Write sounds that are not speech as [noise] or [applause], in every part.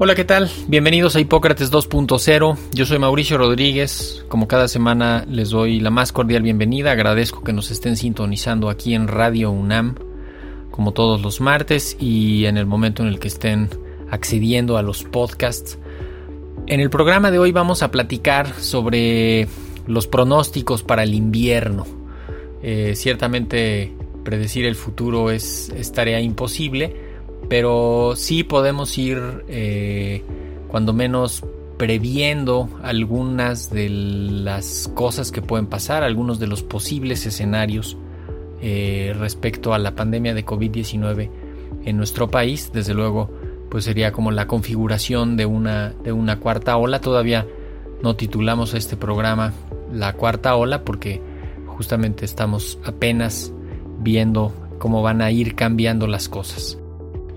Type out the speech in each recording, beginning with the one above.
Hola, ¿qué tal? Bienvenidos a Hipócrates 2.0. Yo soy Mauricio Rodríguez. Como cada semana les doy la más cordial bienvenida. Agradezco que nos estén sintonizando aquí en Radio UNAM, como todos los martes, y en el momento en el que estén accediendo a los podcasts. En el programa de hoy vamos a platicar sobre los pronósticos para el invierno. Eh, ciertamente predecir el futuro es, es tarea imposible pero sí podemos ir eh, cuando menos previendo algunas de las cosas que pueden pasar, algunos de los posibles escenarios eh, respecto a la pandemia de COVID-19 en nuestro país. Desde luego, pues sería como la configuración de una, de una cuarta ola. Todavía no titulamos este programa la cuarta ola porque justamente estamos apenas viendo cómo van a ir cambiando las cosas.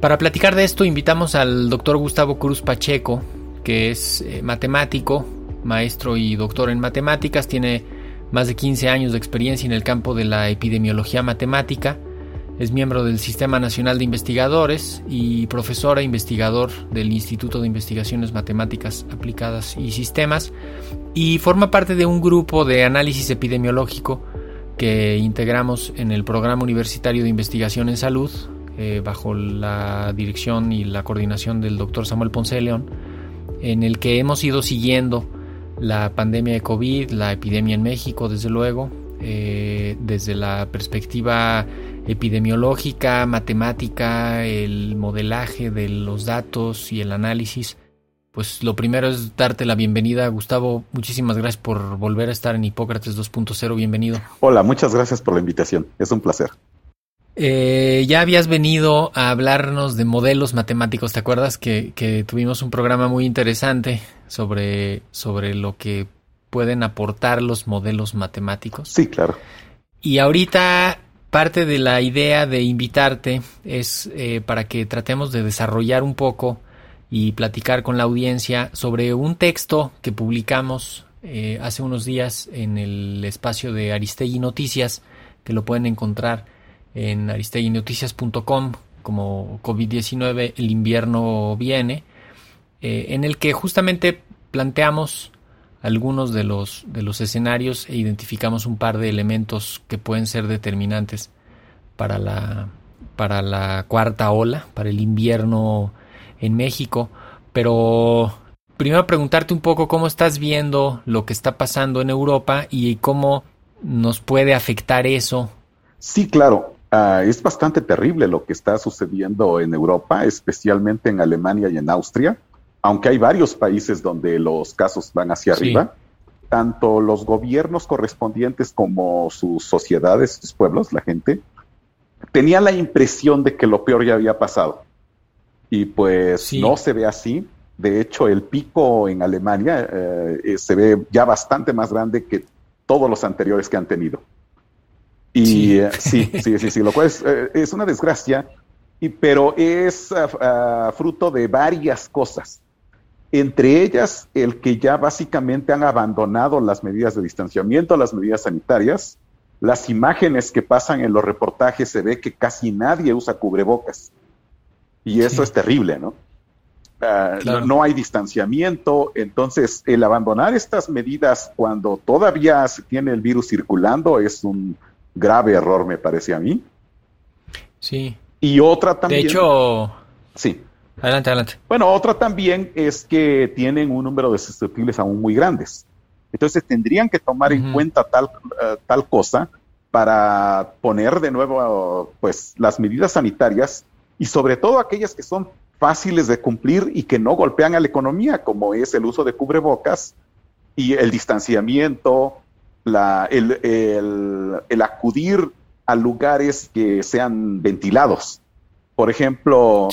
Para platicar de esto invitamos al doctor Gustavo Cruz Pacheco, que es eh, matemático, maestro y doctor en matemáticas, tiene más de 15 años de experiencia en el campo de la epidemiología matemática, es miembro del Sistema Nacional de Investigadores y profesor e investigador del Instituto de Investigaciones Matemáticas Aplicadas y Sistemas, y forma parte de un grupo de análisis epidemiológico que integramos en el Programa Universitario de Investigación en Salud, eh, bajo la dirección y la coordinación del doctor Samuel Ponce León, en el que hemos ido siguiendo la pandemia de COVID, la epidemia en México, desde luego, eh, desde la perspectiva epidemiológica, matemática, el modelaje de los datos y el análisis. Pues lo primero es darte la bienvenida, Gustavo. Muchísimas gracias por volver a estar en Hipócrates 2.0. Bienvenido. Hola, muchas gracias por la invitación. Es un placer. Eh, ya habías venido a hablarnos de modelos matemáticos, ¿te acuerdas que, tuvimos un programa muy interesante sobre, sobre lo que pueden aportar los modelos matemáticos? Sí, claro. Y ahorita parte de la idea de invitarte es eh, para que tratemos de desarrollar un poco y platicar con la audiencia sobre un texto que publicamos eh, hace unos días en el espacio de Aristegui Noticias, que lo pueden encontrar en aristeguinoticias.com como COVID-19, el invierno viene, eh, en el que justamente planteamos algunos de los, de los escenarios e identificamos un par de elementos que pueden ser determinantes para la, para la cuarta ola, para el invierno en México. Pero primero preguntarte un poco cómo estás viendo lo que está pasando en Europa y cómo nos puede afectar eso. Sí, claro. Ah, es bastante terrible lo que está sucediendo en Europa, especialmente en Alemania y en Austria, aunque hay varios países donde los casos van hacia arriba. Tanto los gobiernos correspondientes como sus sociedades, sus pueblos, la gente, tenían la impresión de que lo peor ya había pasado. Y pues no se ve así. De hecho, el pico en Alemania eh, se ve ya bastante más grande que todos los anteriores que han tenido. Y sí, sí, sí, sí, lo cual es, eh, es una desgracia, y, pero es ah, ah, fruto de varias cosas. Entre ellas, el que ya básicamente han abandonado las medidas de distanciamiento, las medidas sanitarias. Las imágenes que pasan en los reportajes se ve que casi nadie usa cubrebocas. Y eso es terrible, ¿no? Ah, ¿no? hay distanciamiento, entonces el abandonar estas medidas cuando todavía se tiene el virus circulando es un, grave error, me parece a mí. Sí. Y otra también. De hecho. Sí. Adelante, adelante. Bueno, otra también es que tienen un número de susceptibles aún muy grandes. Entonces tendrían que tomar en cuenta tal, eh, tal cosa para poner de nuevo pues las medidas sanitarias y sobre todo aquellas que son fáciles de cumplir y que no golpean a la economía, como es el uso de cubrebocas y el distanciamiento, la, el, el, acudir a lugares que sean ventilados. Por ejemplo,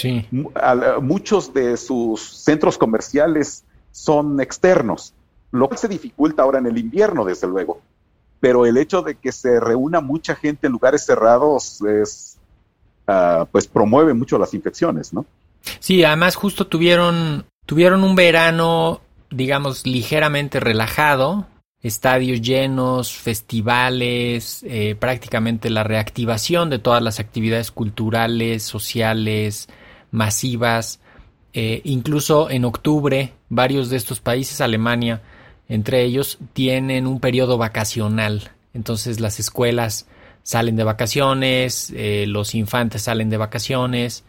muchos de sus centros comerciales son externos, lo que se dificulta ahora en el invierno, desde luego. Pero el hecho de que se reúna mucha gente en lugares cerrados es, uh, pues promueve mucho las infecciones, ¿no? Sí, además justo tuvieron, tuvieron un verano, digamos, ligeramente relajado, estadios llenos, festivales, eh, prácticamente la reactivación de todas las actividades culturales, sociales, masivas. Eh, incluso en octubre, varios de estos países, Alemania entre ellos, tienen un periodo vacacional. Entonces las escuelas salen de vacaciones, eh, los infantes salen de vacaciones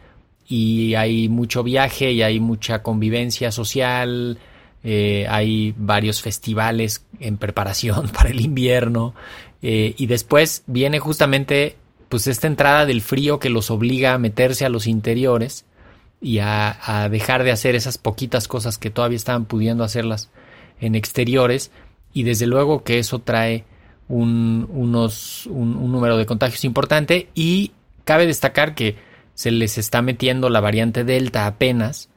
y hay mucho viaje y hay mucha convivencia social, eh, hay varios festivales en preparación [laughs] para el invierno. Eh, y después viene justamente pues esta entrada del frío que los obliga a meterse a los interiores y a, dejar de hacer esas poquitas cosas que todavía estaban pudiendo hacerlas en exteriores. Y desde luego que eso trae un, unos, un número de contagios importante. Y cabe destacar que se les está metiendo la variante Delta apenas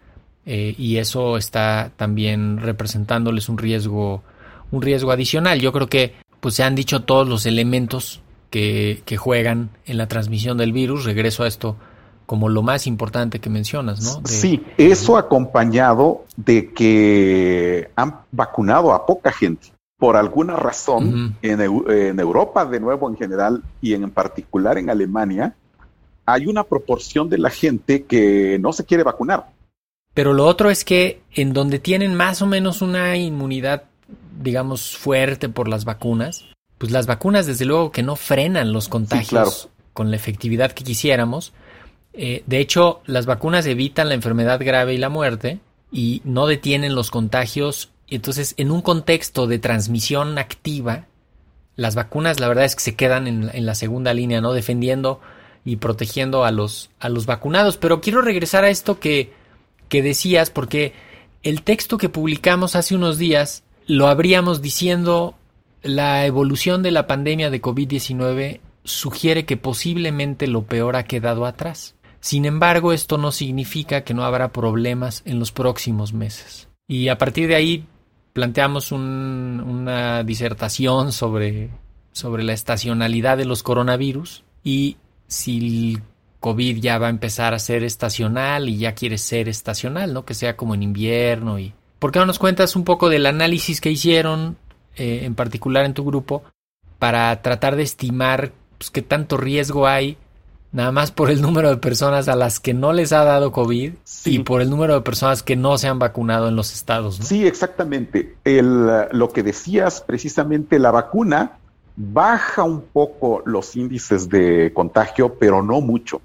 eh, y eso está también representándoles un riesgo, un riesgo adicional. Yo creo que pues se han dicho todos los elementos que, que juegan en la transmisión del virus. Regreso a esto como lo más importante que mencionas, ¿no? sí, eso acompañado de que han vacunado a poca gente. Por alguna razón, en, en, Europa, de nuevo en general, y en particular en Alemania, hay una proporción de la gente que no se quiere vacunar. Pero lo otro es que en donde tienen más o menos una inmunidad, digamos, fuerte por las vacunas, pues las vacunas desde luego que no frenan los contagios con la efectividad que quisiéramos. Eh, de hecho, las vacunas evitan la enfermedad grave y la muerte y no detienen los contagios. Entonces, en un contexto de transmisión activa, las vacunas la verdad es que se quedan en, en la segunda línea, ¿no? Defendiendo y protegiendo a los, a los vacunados. Pero quiero regresar a esto que, que decías, porque el texto que publicamos hace unos días lo habríamos diciendo la evolución de la pandemia de COVID-19 sugiere que posiblemente lo peor ha quedado atrás. Sin embargo, esto no significa que no habrá problemas en los próximos meses. Y a partir de ahí planteamos una disertación sobre, sobre la estacionalidad de los coronavirus y si COVID ya va a empezar a ser estacional y ya quiere ser estacional, ¿no? Que sea como en invierno y... ¿Por qué no nos cuentas un poco del análisis que hicieron, eh, en particular en tu grupo, para tratar de estimar pues, qué tanto riesgo hay nada más por el número de personas a las que no les ha dado COVID y por el número de personas que no se han vacunado en los estados. ¿no? Sí, exactamente. El, lo que decías precisamente, la vacuna baja un poco los índices de contagio, pero no mucho.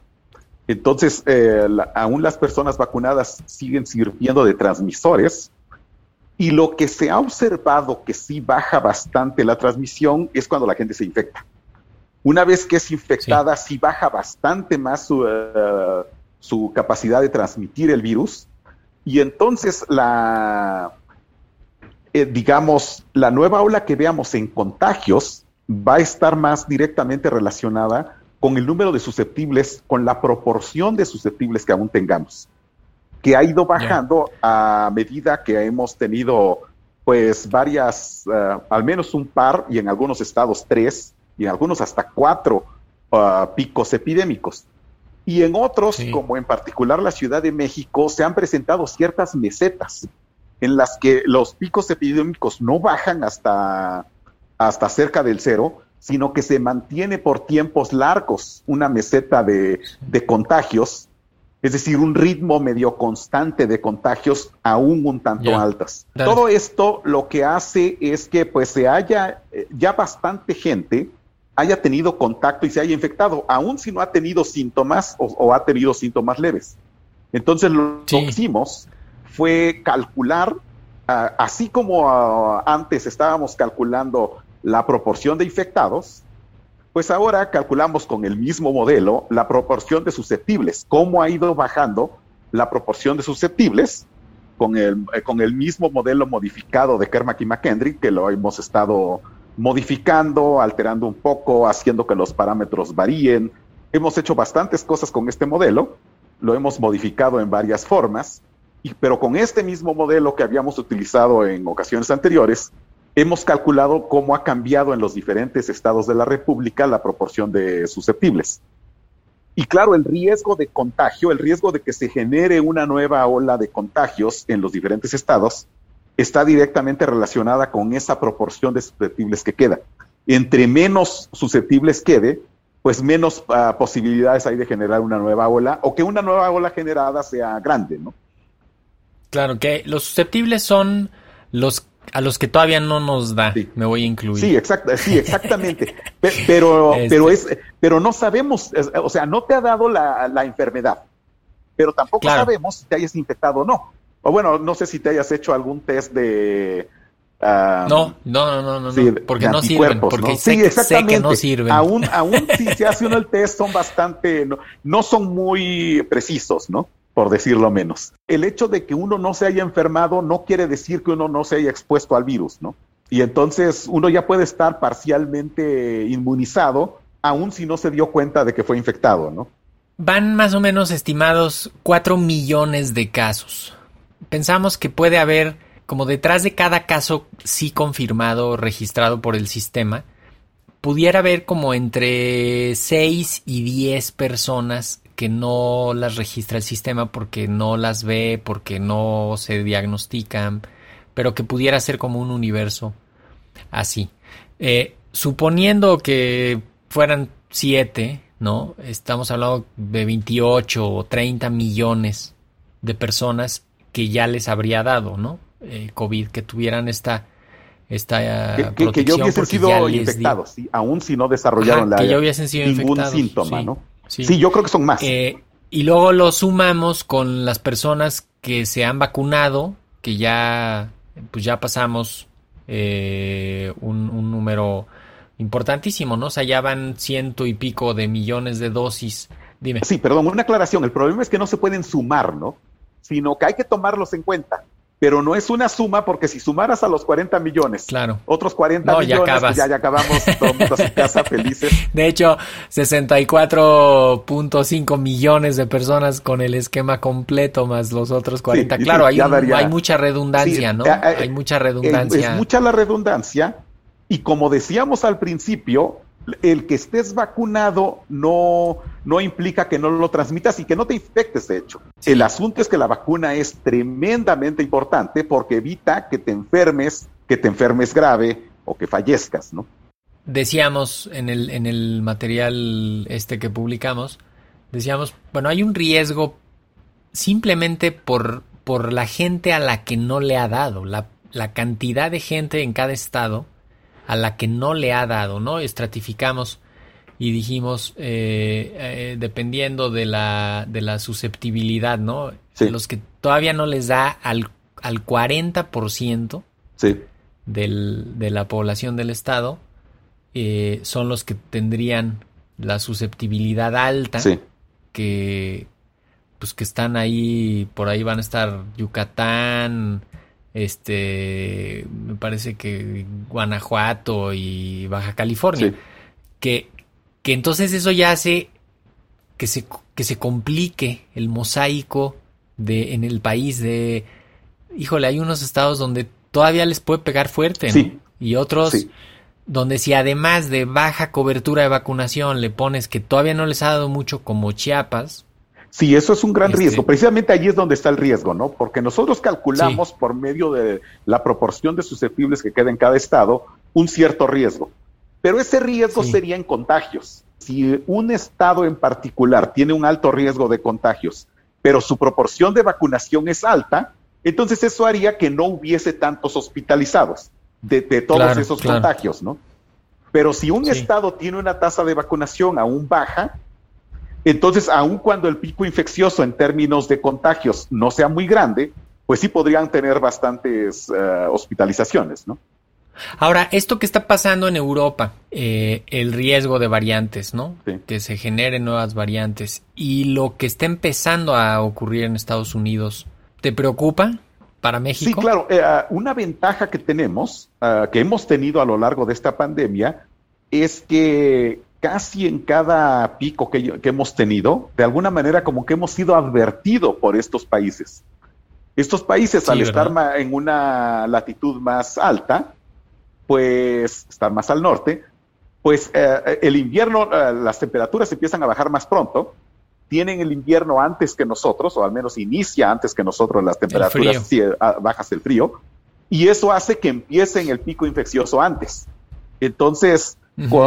Entonces, eh, aún las personas vacunadas siguen sirviendo de transmisores. Y lo que se ha observado que sí baja bastante la transmisión es cuando la gente se infecta. Una vez que es infectada, sí, baja bastante más su, eh, su, capacidad de transmitir el virus. Y entonces la, eh, digamos, la nueva ola que veamos en contagios va a estar más directamente relacionada con el número de susceptibles, con la proporción de susceptibles que aún tengamos, que ha ido bajando a medida que hemos tenido pues varias, eh, al menos un par y en algunos estados tres y en algunos hasta cuatro uh, picos epidémicos. Y en otros, como en particular la Ciudad de México, se han presentado ciertas mesetas en las que los picos epidémicos no bajan hasta hasta cerca del cero, sino que se mantiene por tiempos largos una meseta de, contagios, es decir, un ritmo medio constante de contagios aún un tanto altas. Todo esto lo que hace es que pues se haya eh, ya bastante gente haya tenido contacto y se haya infectado, aún si no ha tenido síntomas o, ha tenido síntomas leves. Entonces lo que hicimos fue calcular, ah, así como ah, antes estábamos calculando la proporción de infectados, Pues ahora calculamos con el mismo modelo la proporción de susceptibles, cómo ha ido bajando la proporción de susceptibles con el, eh, con el mismo modelo modificado de Kermack y McKendry, que lo hemos estado modificando, alterando un poco, haciendo que los parámetros varíen. Hemos hecho bastantes cosas con este modelo, lo hemos modificado en varias formas, pero con este mismo modelo que habíamos utilizado en ocasiones anteriores, hemos calculado cómo ha cambiado en los diferentes estados de la República la proporción de susceptibles. Y claro, el riesgo de contagio, el riesgo de que se genere una nueva ola de contagios en los diferentes estados, está directamente relacionada con esa proporción de susceptibles que queda. Entre menos susceptibles quede, pues menos uh, posibilidades hay de generar una nueva ola o que una nueva ola generada sea grande, ¿no? Claro, que los susceptibles son los a los que todavía no nos da, sí. me voy a incluir. Sí, exact, sí [laughs] exactamente. pero, este. pero, es, pero no sabemos, o sea, no te ha dado la, la enfermedad, pero tampoco claro. sabemos si te hayas infectado o no. O bueno, no sé si te hayas hecho algún test de... Um, no, no, no, no, sí, porque no sirven, porque ¿no? sé, sí, exactamente. sé que no sirven. Aún, aún si se hace uno el test son bastante, no, no son muy precisos, ¿no? Por decirlo menos. El hecho de que uno no se haya enfermado no quiere decir que uno no se haya expuesto al virus, ¿no? Y entonces uno ya puede estar parcialmente inmunizado, aun si no se dio cuenta de que fue infectado, ¿no? Van más o menos estimados 4 millones de casos. Pensamos que puede haber, como detrás de cada caso sí confirmado, registrado por el sistema, pudiera haber como entre 6 y 10 personas que no las registra el sistema porque no las ve, porque no se diagnostican, pero que pudiera ser como un universo así. Eh, suponiendo que fueran 7, ¿no? Estamos hablando de 28 o 30 millones de personas que ya les habría dado, ¿no? Eh, COVID, que tuvieran esta esta que, que, que ya hubiesen sido infectados, ¿sí? aún si no desarrollaron Ajá, la, que ya hubiesen sido ningún infectados, síntoma, sí. ¿no? Sí. sí. yo creo que son más. Eh, y luego lo sumamos con las personas que se han vacunado, que ya, pues ya pasamos eh, un, un, número importantísimo, ¿no? O sea, ya van ciento y pico de millones de dosis. Dime. Sí, perdón, una aclaración. El problema es que no se pueden sumar, ¿no? Sino que hay que tomarlos en cuenta pero no es una suma porque si sumaras a los 40 millones, claro. otros 40 no, millones, ya, pues ya, ya acabamos todos a su casa [laughs] felices. De hecho, 64.5 millones de personas con el esquema completo más los otros 40. Sí, claro, hay, un, hay, mucha redundancia, sí, ¿no? Eh, hay mucha redundancia. Es mucha la redundancia y como decíamos al principio, el que estés vacunado no, no implica que no lo transmitas y que no te infectes, de hecho. El asunto es que la vacuna es tremendamente importante porque evita que te enfermes, que te enfermes grave o que fallezcas, ¿no? Decíamos en el, en el material este que publicamos, decíamos, bueno, hay un riesgo simplemente por, por la gente a la que no le ha dado, la, la cantidad de gente en cada estado a la que no le ha dado, ¿no? Estratificamos y dijimos, eh, eh, dependiendo de la, de la susceptibilidad, ¿no? Sí. Los que todavía no les da al, al 40% sí. del, de la población del Estado, eh, son los que tendrían la susceptibilidad alta, sí. que pues que están ahí, por ahí van a estar Yucatán, este me parece que Guanajuato y Baja California sí. que, que entonces eso ya hace que se, que se complique el mosaico de en el país de híjole hay unos estados donde todavía les puede pegar fuerte ¿no? sí. y otros sí. donde si además de baja cobertura de vacunación le pones que todavía no les ha dado mucho como Chiapas Sí, eso es un gran este... riesgo. Precisamente allí es donde está el riesgo, ¿no? Porque nosotros calculamos sí. por medio de la proporción de susceptibles que queda en cada estado un cierto riesgo. Pero ese riesgo sí. sería en contagios. Si un estado en particular tiene un alto riesgo de contagios, pero su proporción de vacunación es alta, entonces eso haría que no hubiese tantos hospitalizados de, de todos claro, esos claro. contagios, ¿no? Pero si un sí. estado tiene una tasa de vacunación aún baja, entonces, aun cuando el pico infeccioso en términos de contagios no sea muy grande, pues sí podrían tener bastantes uh, hospitalizaciones, ¿no? Ahora, esto que está pasando en Europa, eh, el riesgo de variantes, ¿no? Sí. Que se generen nuevas variantes y lo que está empezando a ocurrir en Estados Unidos, ¿te preocupa para México? Sí, claro. Eh, una ventaja que tenemos, uh, que hemos tenido a lo largo de esta pandemia, es que casi en cada pico que, que hemos tenido, de alguna manera como que hemos sido advertidos por estos países. Estos países, Sí, al ¿verdad? estar en una latitud más alta, pues estar más al norte, pues eh, el invierno, eh, las temperaturas empiezan a bajar más pronto, tienen el invierno antes que nosotros, o al menos inicia antes que nosotros las temperaturas ah, bajas el frío, y eso hace que empiecen el pico infeccioso antes. Entonces,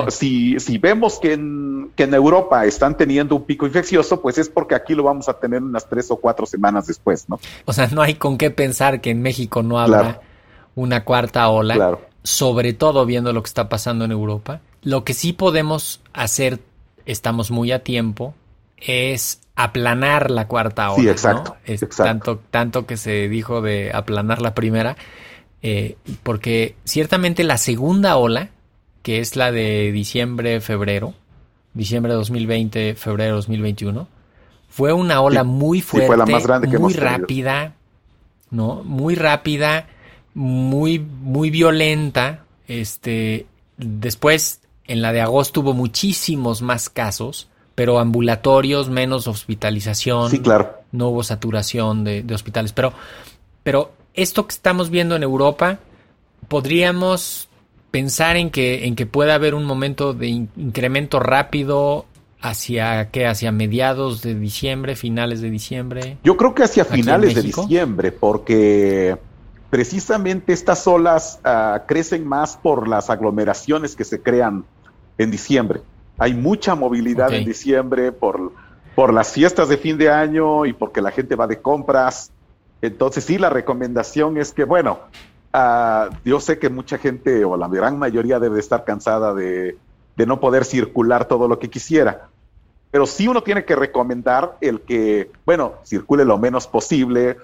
Si, si vemos que en, que en Europa están teniendo un pico infeccioso, pues es porque aquí lo vamos a tener unas tres o cuatro semanas después, ¿no? O sea, no hay con qué pensar que en México no habrá Claro. una cuarta ola, Claro. sobre todo viendo lo que está pasando en Europa. Lo que sí podemos hacer, estamos muy a tiempo, es aplanar la cuarta ola. Sí, ¿no? exacto, Es exacto. Tanto, tanto que se dijo de aplanar la primera, eh, porque ciertamente la segunda ola, que es la de diciembre, febrero, diciembre de 2020, febrero de 2021, fue una ola Sí, muy sí, fue fuerte, la más grande que muy rápida, ¿no? Muy rápida, muy, muy violenta. Este, después, en la de agosto hubo muchísimos más casos, pero ambulatorios, menos hospitalización. Sí, claro. No hubo saturación de, de hospitales. Pero, pero esto que estamos viendo en Europa, podríamos pensar en que, en que pueda haber un momento de in- incremento rápido hacia qué, hacia mediados de diciembre, finales de diciembre. Yo creo que hacia ¿Aquí en finales de diciembre, porque precisamente estas olas ah, crecen más por las aglomeraciones que se crean en diciembre. Hay mucha movilidad en diciembre por, por las fiestas de fin de año y porque la gente va de compras. Entonces sí, la recomendación es que, bueno, ah, yo sé que mucha gente o la gran mayoría debe de estar cansada de, de no poder circular todo lo que quisiera pero sí uno tiene que recomendar el que, bueno, circule lo menos posible,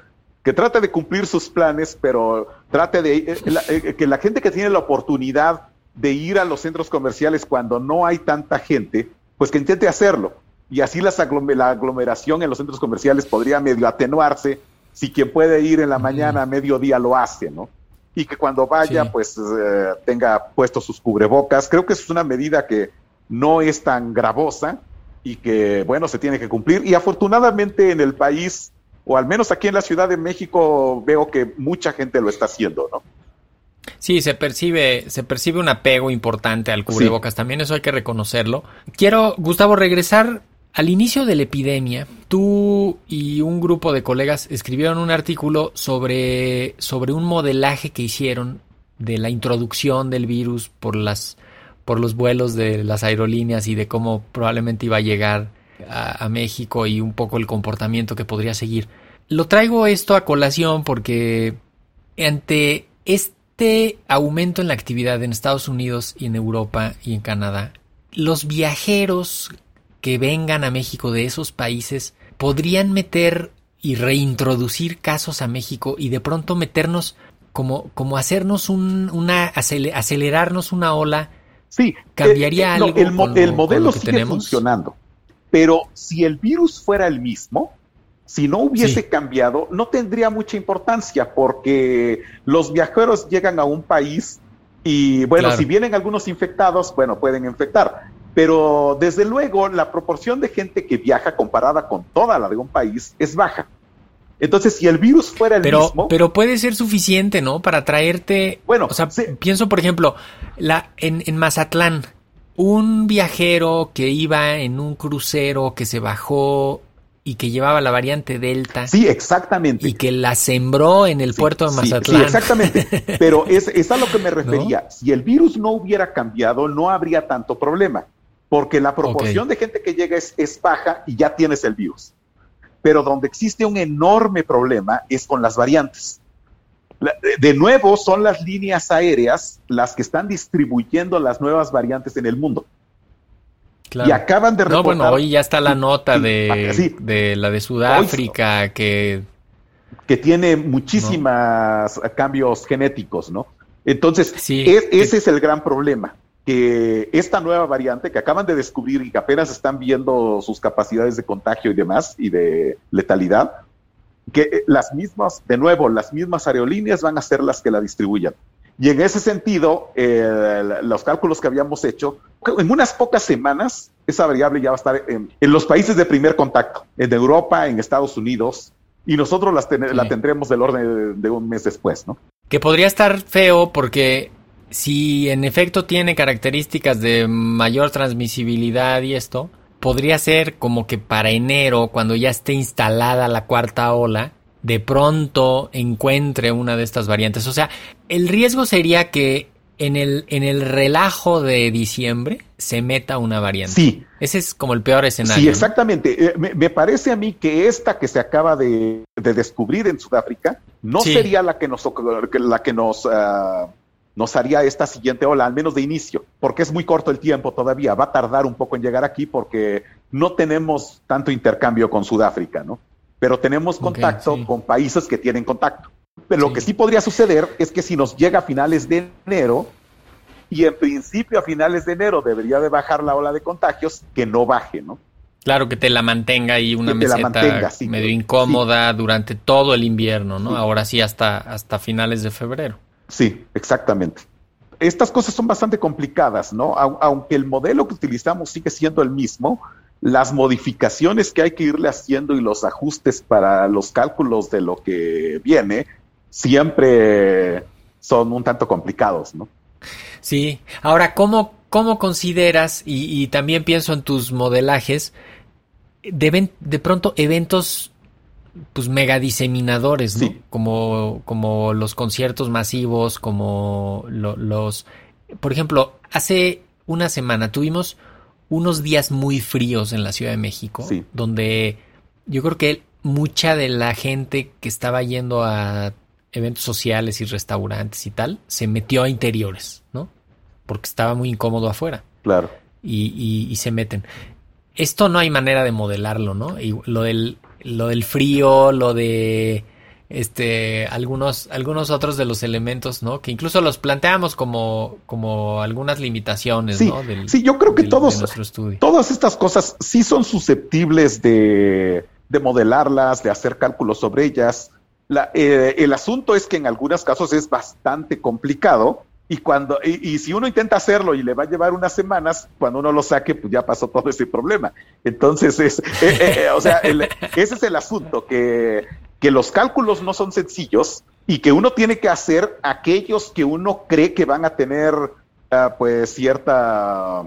que trate de cumplir sus planes, pero trate de eh, la- eh, que la gente que tiene la oportunidad de ir a los centros comerciales cuando no hay tanta gente, pues que intente hacerlo. Y así las aglom- la aglomeración en los centros comerciales podría medio atenuarse si quien puede ir en la mañana a mediodía lo hace, ¿no? Y que cuando vaya, Sí. pues eh, tenga puestos sus cubrebocas. Creo que es una medida que no es tan gravosa y que, bueno, se tiene que cumplir. Y afortunadamente en el país, o al menos aquí en la Ciudad de México, veo que mucha gente lo está haciendo, ¿no? Sí, se percibe, se percibe un apego importante al cubrebocas. También eso hay que reconocerlo. Quiero, Gustavo, regresar al inicio de la epidemia. Tú y un grupo de colegas escribieron un artículo sobre, sobre un modelaje que hicieron de la introducción del virus por las por los vuelos de las aerolíneas y de cómo probablemente iba a llegar a, México y un poco el comportamiento que podría seguir. Lo traigo esto a colación porque ante este aumento en la actividad en Estados Unidos y en Europa y en Canadá, los viajeros que vengan a México de esos países podrían meter y reintroducir casos a México y de pronto meternos como, como hacernos un, una, acele- acelerarnos una ola. Sí. ¿Cambiaría no, algo el, mo- con lo- el con modelo sigue tenemos? funcionando, pero si el virus fuera el mismo, si no hubiese Sí. cambiado, no tendría mucha importancia porque los viajeros llegan a un país y, bueno, Claro. si vienen algunos infectados, bueno, pueden infectar. Pero desde luego la proporción de gente que viaja comparada con toda la de un país es baja. Entonces, si el virus fuera el Pero, mismo, pero puede ser suficiente, ¿no? Para traerte. Bueno, o sea, sí. pienso, por ejemplo, la, en, en Mazatlán, un viajero que iba en un crucero que se bajó y que llevaba la variante Delta sí, exactamente. y que la sembró en el Sí, puerto de Mazatlán. Sí, exactamente. [laughs] Pero es, es a lo que me refería. Si el virus no hubiera cambiado, no habría tanto problema. Porque la proporción de gente que llega es, es baja y ya tienes el virus. Pero donde existe un enorme problema es con las variantes. De- nuevo, son las líneas aéreas las que están distribuyendo las nuevas variantes en el mundo. Claro. Y acaban de No, reportar. bueno, hoy ya está la nota de, sí. de la de Sudáfrica que que tiene muchísimas cambios genéticos, ¿no? Entonces, ese es el gran problema, que esta nueva variante que acaban de descubrir y que apenas están viendo sus capacidades de contagio y demás y de letalidad, que las mismas, de nuevo, las mismas aerolíneas van a ser las que la distribuyan. Y en ese sentido, eh, los cálculos que habíamos hecho, en unas pocas semanas, esa variable ya va a estar en, los países de primer contacto, en Europa, en Estados Unidos, y nosotros la tendremos del orden de, un mes después, ¿no? Que podría estar feo porque si en efecto tiene características de mayor transmisibilidad y esto, podría ser como que para enero, cuando ya esté instalada la cuarta ola, de pronto encuentre una de estas variantes. O sea, el riesgo sería que en el, en el relajo de diciembre se meta una variante. Sí. Ese es como el peor escenario. Sí, exactamente. Eh, me, parece a mí que esta que se acaba de, descubrir en Sudáfrica no sería la que nos, la que nos, ah, nos haría esta siguiente ola, al menos de inicio, porque es muy corto el tiempo todavía. Va a tardar un poco en llegar aquí porque no tenemos tanto intercambio con Sudáfrica, ¿no? pero tenemos contacto con países que tienen contacto. Pero lo que sí podría suceder es que si nos llega a finales de enero, y en principio a finales de enero debería de bajar la ola de contagios, que no baje, ¿no? Claro, que te la mantenga ahí una meseta medio incómoda durante todo el invierno, ¿no? Ahora sí hasta, hasta finales de febrero. Sí, exactamente. Estas cosas son bastante complicadas, ¿no? Aunque el modelo que utilizamos sigue siendo el mismo, las modificaciones que hay que irle haciendo y los ajustes para los cálculos de lo que viene siempre son un tanto complicados, ¿no? Sí. Ahora, ¿cómo, cómo consideras, y, también pienso en tus modelajes, de, de pronto eventos pues mega diseminadores, ¿no? Como, como los conciertos masivos, como los... Por ejemplo, hace una semana tuvimos unos días muy fríos en la Ciudad de México, donde yo creo que mucha de la gente que estaba yendo a eventos sociales y restaurantes y tal, se metió a interiores, ¿no? Porque estaba muy incómodo afuera. Claro. Y, y, se meten. Esto no hay manera de modelarlo, ¿no? Y lo del, lo del frío, lo de este algunos algunos otros de los elementos no que incluso los planteamos como como algunas limitaciones sí, ¿no? sí yo creo que todos todas estas cosas sí son susceptibles de, de modelarlas de hacer cálculos sobre ellas. La, eh, el asunto es que en algunos casos es bastante complicado y cuando y, si uno intenta hacerlo y le va a llevar unas semanas cuando uno lo saque pues ya pasó todo ese problema entonces es eh, eh, o sea ese es el asunto que que los cálculos no son sencillos y que uno tiene que hacer aquellos que uno cree que van a tener ah, pues cierta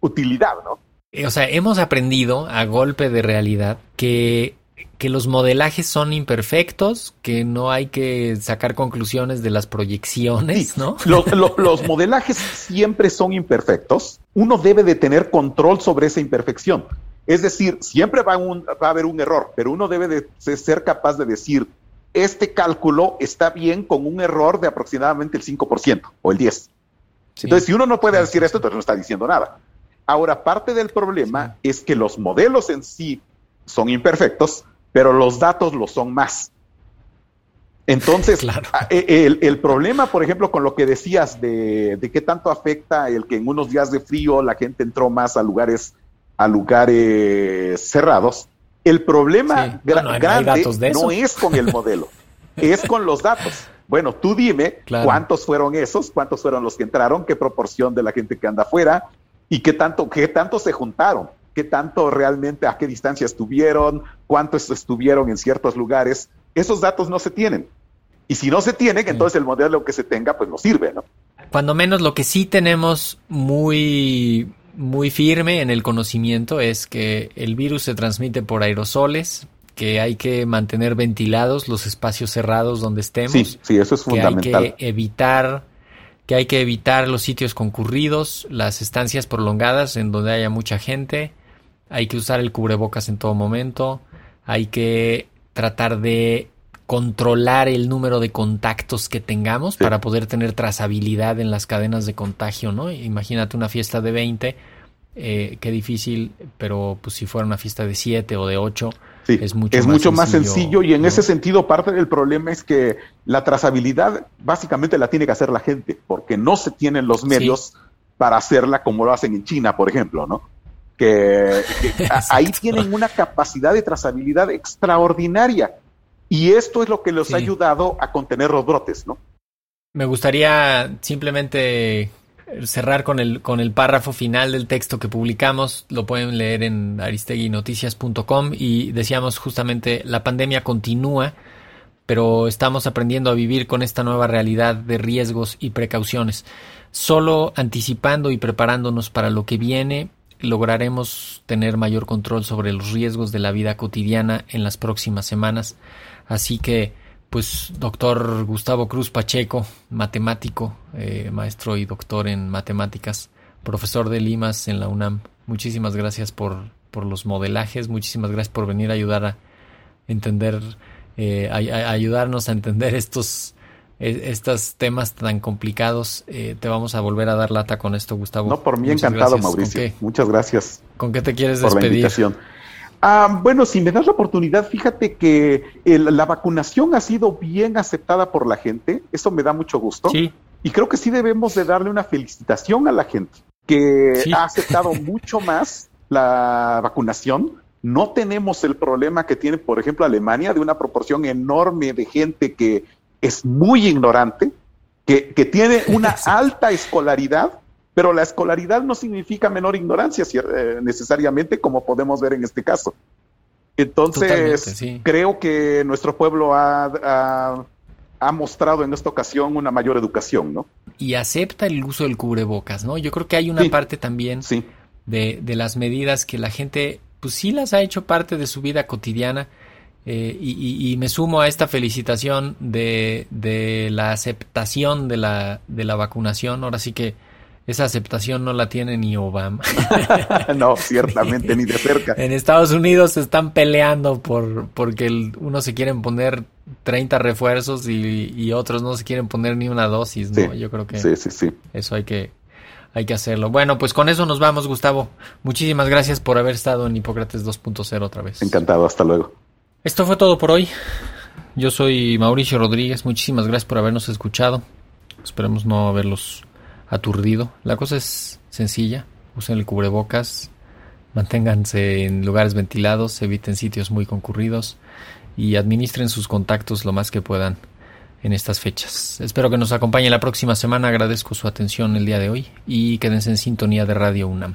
utilidad, ¿no? O sea, hemos aprendido a golpe de realidad que, que los modelajes son imperfectos, que no hay que sacar conclusiones de las proyecciones, ¿no? los modelajes siempre son imperfectos. Uno debe de tener control sobre esa imperfección. Es decir, siempre va, a haber un error, pero uno debe de ser capaz de decir, este cálculo está bien con un error de aproximadamente el 5% o el 10%. Entonces, si uno no puede decir esto, entonces no está diciendo nada. Ahora, parte del problema es que los modelos en sí son imperfectos, pero los datos lo son más. Entonces, [laughs] e, el, problema, por ejemplo, con lo que decías de, de qué tanto afecta el que en unos días de frío la gente entró más a lugares a lugares cerrados, el problema grande no, es con el modelo, [laughs] es con los datos. Bueno, tú dime cuántos fueron esos, cuántos fueron los que entraron, qué proporción de la gente que anda afuera y qué tanto, qué tanto se juntaron, qué tanto realmente, a qué distancia estuvieron, cuántos estuvieron en ciertos lugares. Esos datos no se tienen. Y si no se tienen, entonces el modelo que se tenga, pues no sirve, ¿no? Cuando menos lo que sí tenemos muy muy firme en el conocimiento es que el virus se transmite por aerosoles, que hay que mantener ventilados los espacios cerrados donde estemos. Sí, sí, eso es fundamental. Que hay que evitar que hay que evitar los sitios concurridos, las estancias prolongadas en donde haya mucha gente, hay que usar el cubrebocas en todo momento, hay que tratar de controlar el número de contactos que tengamos para poder tener trazabilidad en las cadenas de contagio, ¿no? Imagínate una fiesta de 20, eh, qué difícil, pero pues si fuera una fiesta de 7 o de 8, es mucho, más, sencillo, y en ese sentido parte del problema es que la trazabilidad básicamente la tiene que hacer la gente, porque no se tienen los medios para hacerla como lo hacen en China, por ejemplo, ¿no? Que, [laughs] ahí tienen una capacidad de trazabilidad extraordinaria y esto es lo que les ha ayudado a contener los brotes, ¿no? Me gustaría simplemente cerrar con el, con el párrafo final del texto que publicamos. Lo pueden leer en aristeguinoticias.com y decíamos justamente la pandemia continúa, pero estamos aprendiendo a vivir con esta nueva realidad de riesgos y precauciones. Solo anticipando y preparándonos para lo que viene, lograremos tener mayor control sobre los riesgos de la vida cotidiana en las próximas semanas. Así que pues doctor Gustavo Cruz Pacheco, matemático, eh, maestro y doctor en matemáticas, profesor de Limas en la UNAM. Muchísimas gracias por, por los modelajes, muchísimas gracias por venir a ayudar a entender, eh, a, ayudarnos a entender estos, estos temas tan complicados. Eh, te vamos a volver a dar lata con esto, Gustavo. No, por mí encantado, Mauricio. Muchas gracias. ¿Con qué te quieres despedir? Ah, bueno, si me das la oportunidad, fíjate que la vacunación ha sido bien aceptada por la gente, eso me da mucho gusto. Sí. Y creo que sí debemos de darle una felicitación a la gente, que ha aceptado [laughs] mucho más la vacunación. No tenemos el problema que tiene, por ejemplo, Alemania, de una proporción enorme de gente que es muy ignorante, que, que tiene [laughs] una alta escolaridad pero la escolaridad no significa menor ignorancia eh, necesariamente, como podemos ver en este caso. Entonces, creo que nuestro pueblo ha, mostrado en esta ocasión una mayor educación, ¿no? Y acepta el uso del cubrebocas, ¿no? Yo creo que hay una parte también de, de, las medidas que la gente, pues sí las ha hecho parte de su vida cotidiana. Eh, y, y, me sumo a esta felicitación de, de la aceptación de la, de la vacunación. Ahora sí que esa aceptación no la tiene ni Obama. [laughs] [laughs] no, ciertamente, ni de cerca. En Estados Unidos se están peleando por porque unos se quieren poner 30 refuerzos y, otros no se quieren poner ni una dosis, ¿no? Yo creo que sí, sí, sí. eso hay que, hay que hacerlo. Bueno, pues con eso nos vamos, Gustavo. Muchísimas gracias por haber estado en Hipócrates 2.0 otra vez. Encantado, hasta luego. Esto fue todo por hoy. Yo soy Mauricio Rodríguez. Muchísimas gracias por habernos escuchado. Esperemos no haberlos aturdido. La cosa es sencilla, usen el cubrebocas, manténganse en lugares ventilados, eviten sitios muy concurridos y administren sus contactos lo más que puedan en estas fechas. Espero que nos acompañe la próxima semana, agradezco su atención el día de hoy y quédense en sintonía de Radio UNAM.